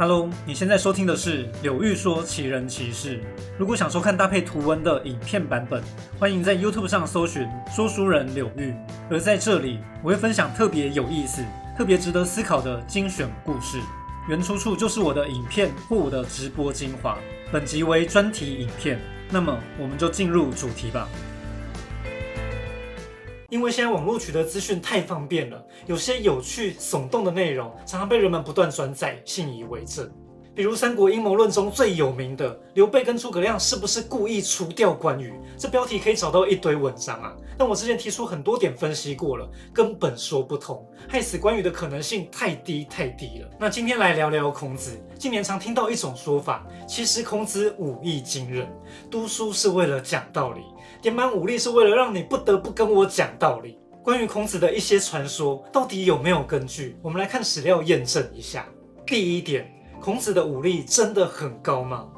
Hello，你现在收听的是柳玉说奇人奇事。如果想收看搭配图文的影片版本，欢迎在 YouTube 上搜寻说书人柳玉。而在这里，我会分享特别有意思、特别值得思考的精选故事，原出处就是我的影片或我的直播精华。本集为专题影片，那么我们就进入主题吧。因为现在网络取得资讯太方便了，有些有趣耸动的内容常常被人们不断转载，信以为真。比如《三国阴谋论》中最有名的刘备跟诸葛亮是不是故意除掉关羽？这标题可以找到一堆文章啊。但我之前提出很多点分析过了，根本说不通，害死关羽的可能性太低太低了。那今天来聊聊孔子。近年常听到一种说法，其实孔子武艺惊人，读书是为了讲道理。点满武力是为了让你不得不跟我讲道理。关于孔子的一些传说，到底有没有根据？我们来看史料验证一下。第一点，孔子的武力真的很高吗？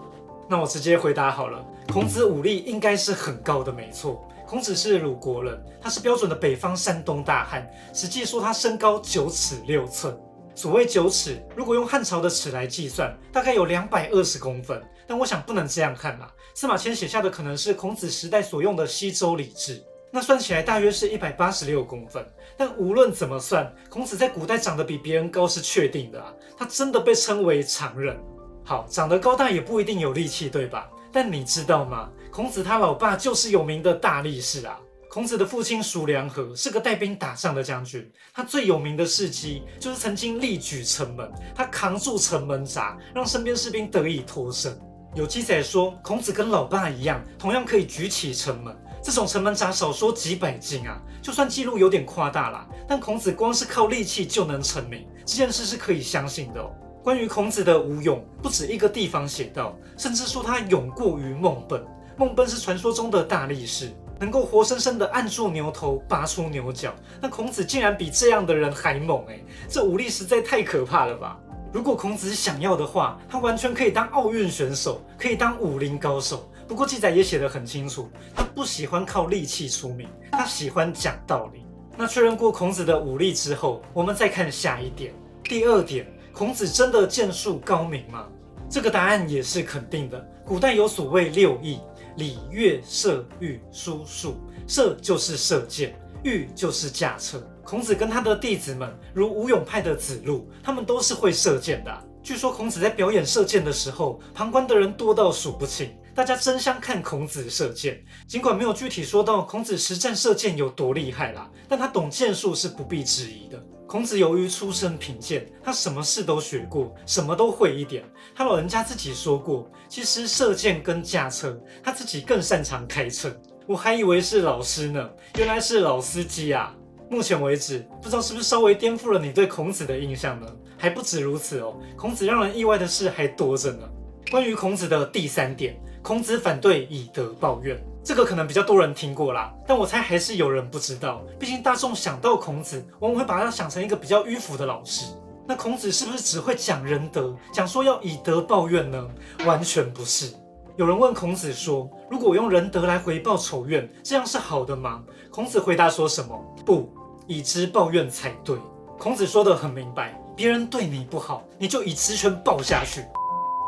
那我直接回答好了，孔子武力应该是很高的，没错。孔子是鲁国人，他是标准的北方山东大汉。实际说他身高九尺六寸。所谓九尺，如果用汉朝的尺来计算，大概有两百二十公分。但我想不能这样看啦。司马迁写下的可能是孔子时代所用的西周礼制，那算起来大约是一百八十六公分。但无论怎么算，孔子在古代长得比别人高是确定的啊。他真的被称为常人。好，长得高大也不一定有力气，对吧？但你知道吗？孔子他老爸就是有名的大力士啊。孔子的父亲叔梁纥是个带兵打仗的将军，他最有名的事迹就是曾经力举城门，他扛住城门闸，让身边士兵得以脱身。有记载说，孔子跟老爸一样，同样可以举起城门。这种城门闸少说几百斤啊，就算记录有点夸大啦，但孔子光是靠力气就能成名，这件事是可以相信的哦。关于孔子的武勇，不止一个地方写到，甚至说他勇过于孟贲。孟贲是传说中的大力士。能够活生生的按住牛头，拔出牛角，那孔子竟然比这样的人还猛哎！这武力实在太可怕了吧！如果孔子想要的话，他完全可以当奥运选手，可以当武林高手。不过记载也写得很清楚，他不喜欢靠力气出名，他喜欢讲道理。那确认过孔子的武力之后，我们再看下一点。第二点，孔子真的剑术高明吗？这个答案也是肯定的。古代有所谓六艺。礼乐射御书数，射就是射箭，御就是驾车。孔子跟他的弟子们，如吴永派的子路，他们都是会射箭的。据说孔子在表演射箭的时候，旁观的人多到数不清，大家争相看孔子射箭。尽管没有具体说到孔子实战射箭有多厉害啦，但他懂箭术是不必质疑的。孔子由于出身贫贱，他什么事都学过，什么都会一点。他老人家自己说过，其实射箭跟驾车，他自己更擅长开车。我还以为是老师呢，原来是老司机啊！目前为止，不知道是不是稍微颠覆了你对孔子的印象呢？还不止如此哦，孔子让人意外的事还多着呢。关于孔子的第三点，孔子反对以德报怨。这个可能比较多人听过啦，但我猜还是有人不知道。毕竟大众想到孔子，往往会把他想成一个比较迂腐的老师。那孔子是不是只会讲仁德，讲说要以德报怨呢？完全不是。有人问孔子说：“如果我用仁德来回报仇怨，这样是好的吗？”孔子回答说什么？不，以之报怨才对。孔子说的很明白，别人对你不好，你就以直拳报下去。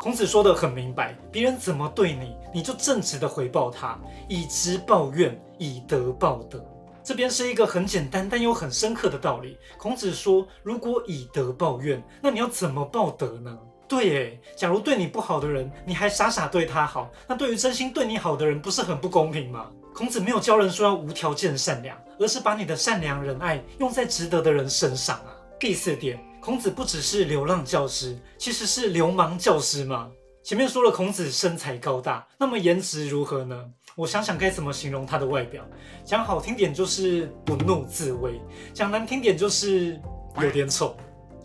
孔子说的很明白，别人怎么对你，你就正直的回报他，以直报怨，以德报德。这边是一个很简单但又很深刻的道理。孔子说，如果以德报怨，那你要怎么报德呢？对耶，假如对你不好的人，你还傻傻对他好，那对于真心对你好的人，不是很不公平吗？孔子没有教人说要无条件善良，而是把你的善良仁爱用在值得的人身上啊。第四点。孔子不只是流浪教师，其实是流氓教师吗？前面说了孔子身材高大，那么颜值如何呢？我想想该怎么形容他的外表。讲好听点就是不怒自威，讲难听点就是有点丑。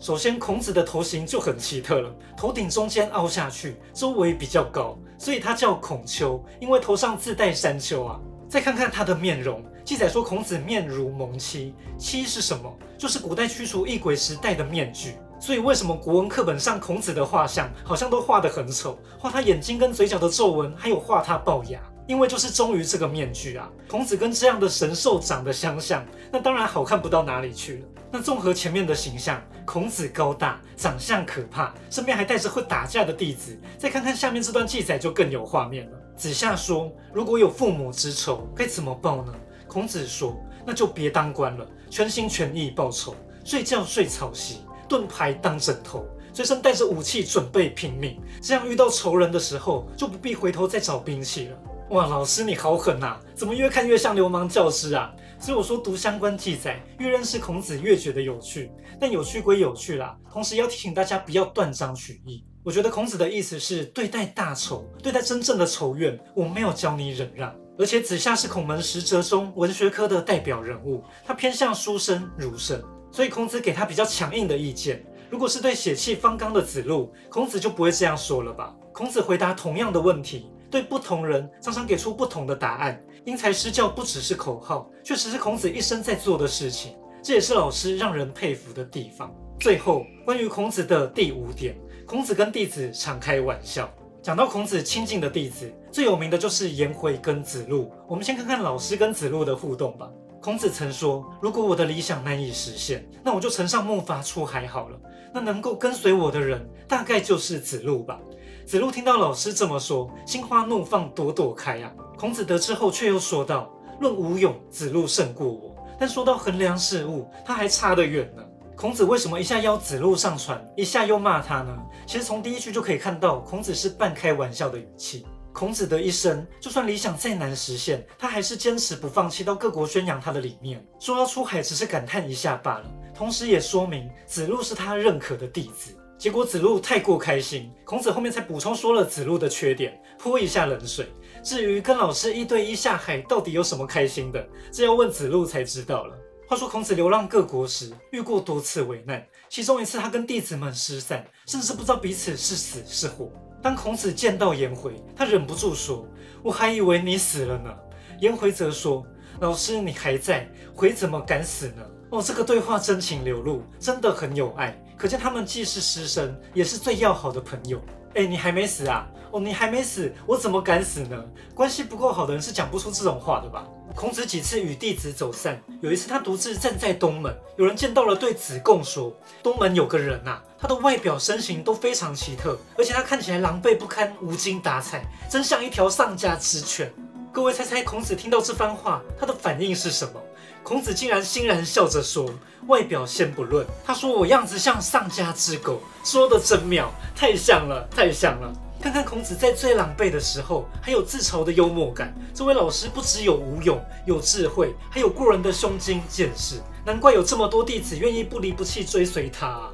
首先，孔子的头型就很奇特了，头顶中间凹下去，周围比较高，所以他叫孔丘，因为头上自带山丘啊。再看看他的面容。记载说孔子面如蒙漆，漆是什么？就是古代驱除异鬼时戴的面具。所以为什么国文课本上孔子的画像好像都画得很丑，画他眼睛跟嘴角的皱纹，还有画他龅牙？因为就是忠于这个面具啊。孔子跟这样的神兽长得相像，那当然好看不到哪里去了。那综合前面的形象，孔子高大，长相可怕，身边还带着会打架的弟子。再看看下面这段记载，就更有画面了。子夏说：“如果有父母之仇，该怎么报呢？”孔子说：“那就别当官了，全心全意报仇，睡觉睡草席，盾牌当枕头，随身带着武器准备拼命。这样遇到仇人的时候，就不必回头再找兵器了。”哇，老师你好狠呐！怎么越看越像流氓教师啊？所以我说读相关记载，越认识孔子越觉得有趣。但有趣归有趣啦，同时要提醒大家不要断章取义。我觉得孔子的意思是，对待大仇，对待真正的仇怨，我没有教你忍让。而且子夏是孔门十哲中文学科的代表人物，他偏向书生儒生，所以孔子给他比较强硬的意见。如果是对血气方刚的子路，孔子就不会这样说了吧？孔子回答同样的问题。对不同人常常给出不同的答案，因材施教不只是口号，确实是孔子一生在做的事情。这也是老师让人佩服的地方。最后，关于孔子的第五点，孔子跟弟子常开玩笑。讲到孔子亲近的弟子，最有名的就是颜回跟子路。我们先看看老师跟子路的互动吧。孔子曾说：“如果我的理想难以实现，那我就乘上木筏出海好了。那能够跟随我的人，大概就是子路吧。”子路听到老师这么说，心花怒放，朵朵开啊！孔子得知后，却又说道：“论武勇，子路胜过我；但说到衡量事物，他还差得远呢。”孔子为什么一下邀子路上船，一下又骂他呢？其实从第一句就可以看到，孔子是半开玩笑的语气。孔子的一生，就算理想再难实现，他还是坚持不放弃，到各国宣扬他的理念。说要出海，只是感叹一下罢了，同时也说明子路是他认可的弟子。结果子路太过开心，孔子后面才补充说了子路的缺点，泼一下冷水。至于跟老师一对一下海到底有什么开心的，这要问子路才知道了。话说孔子流浪各国时，遇过多次危难，其中一次他跟弟子们失散，甚至不知道彼此是死是活。当孔子见到颜回，他忍不住说：“我还以为你死了呢。”颜回则说：“老师你还在，回怎么敢死呢？”哦，这个对话真情流露，真的很有爱。可见他们既是师生，也是最要好的朋友。哎，你还没死啊？哦，你还没死，我怎么敢死呢？关系不够好的人是讲不出这种话的吧？孔子几次与弟子走散，有一次他独自站在东门，有人见到了，对子贡说：“东门有个人呐，他的外表身形都非常奇特，而且他看起来狼狈不堪，无精打采，真像一条丧家之犬。”各位猜猜，孔子听到这番话，他的反应是什么？孔子竟然欣然笑着说：“外表先不论，他说我样子像丧家之狗，说的真妙，太像了，太像了。看看孔子在最狼狈的时候，还有自嘲的幽默感。这位老师不只有武勇，有智慧，还有过人的胸襟见识，难怪有这么多弟子愿意不离不弃追随他。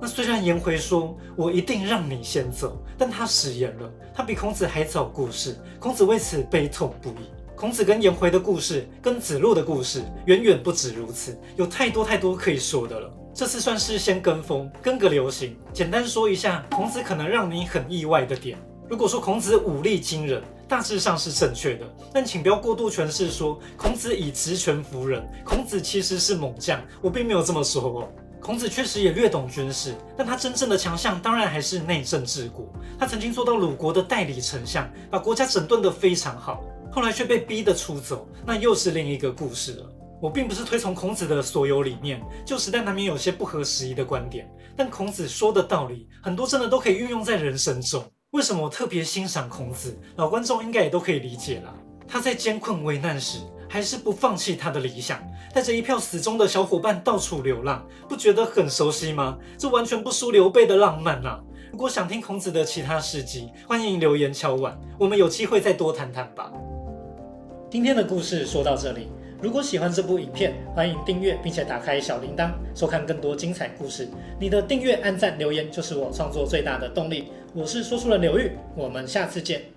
那虽然颜回说我一定让你先走，但他食言了，他比孔子还早故世，孔子为此悲痛不已。”孔子跟颜回的故事，跟子路的故事，远远不止如此，有太多太多可以说的了。这次算是先跟风，跟个流行。简单说一下，孔子可能让你很意外的点。如果说孔子武力惊人，大致上是正确的，但请不要过度诠释说孔子以直拳服人，孔子其实是猛将。我并没有这么说哦。孔子确实也略懂军事，但他真正的强项当然还是内政治国。他曾经做到鲁国的代理丞相，把国家整顿得非常好。后来却被逼得出走，那又是另一个故事了。我并不是推崇孔子的所有理念，旧时代难免有些不合时宜的观点，但孔子说的道理很多，真的都可以运用在人生中。为什么我特别欣赏孔子？老观众应该也都可以理解了。他在艰困危难时，还是不放弃他的理想，带着一票死忠的小伙伴到处流浪，不觉得很熟悉吗？这完全不输刘备的浪漫啊！如果想听孔子的其他事迹，欢迎留言敲碗，我们有机会再多谈谈吧。今天的故事说到这里，如果喜欢这部影片，欢迎订阅并且打开小铃铛，收看更多精彩故事。你的订阅、按赞、留言就是我创作最大的动力。我是说书人刘玉，我们下次见。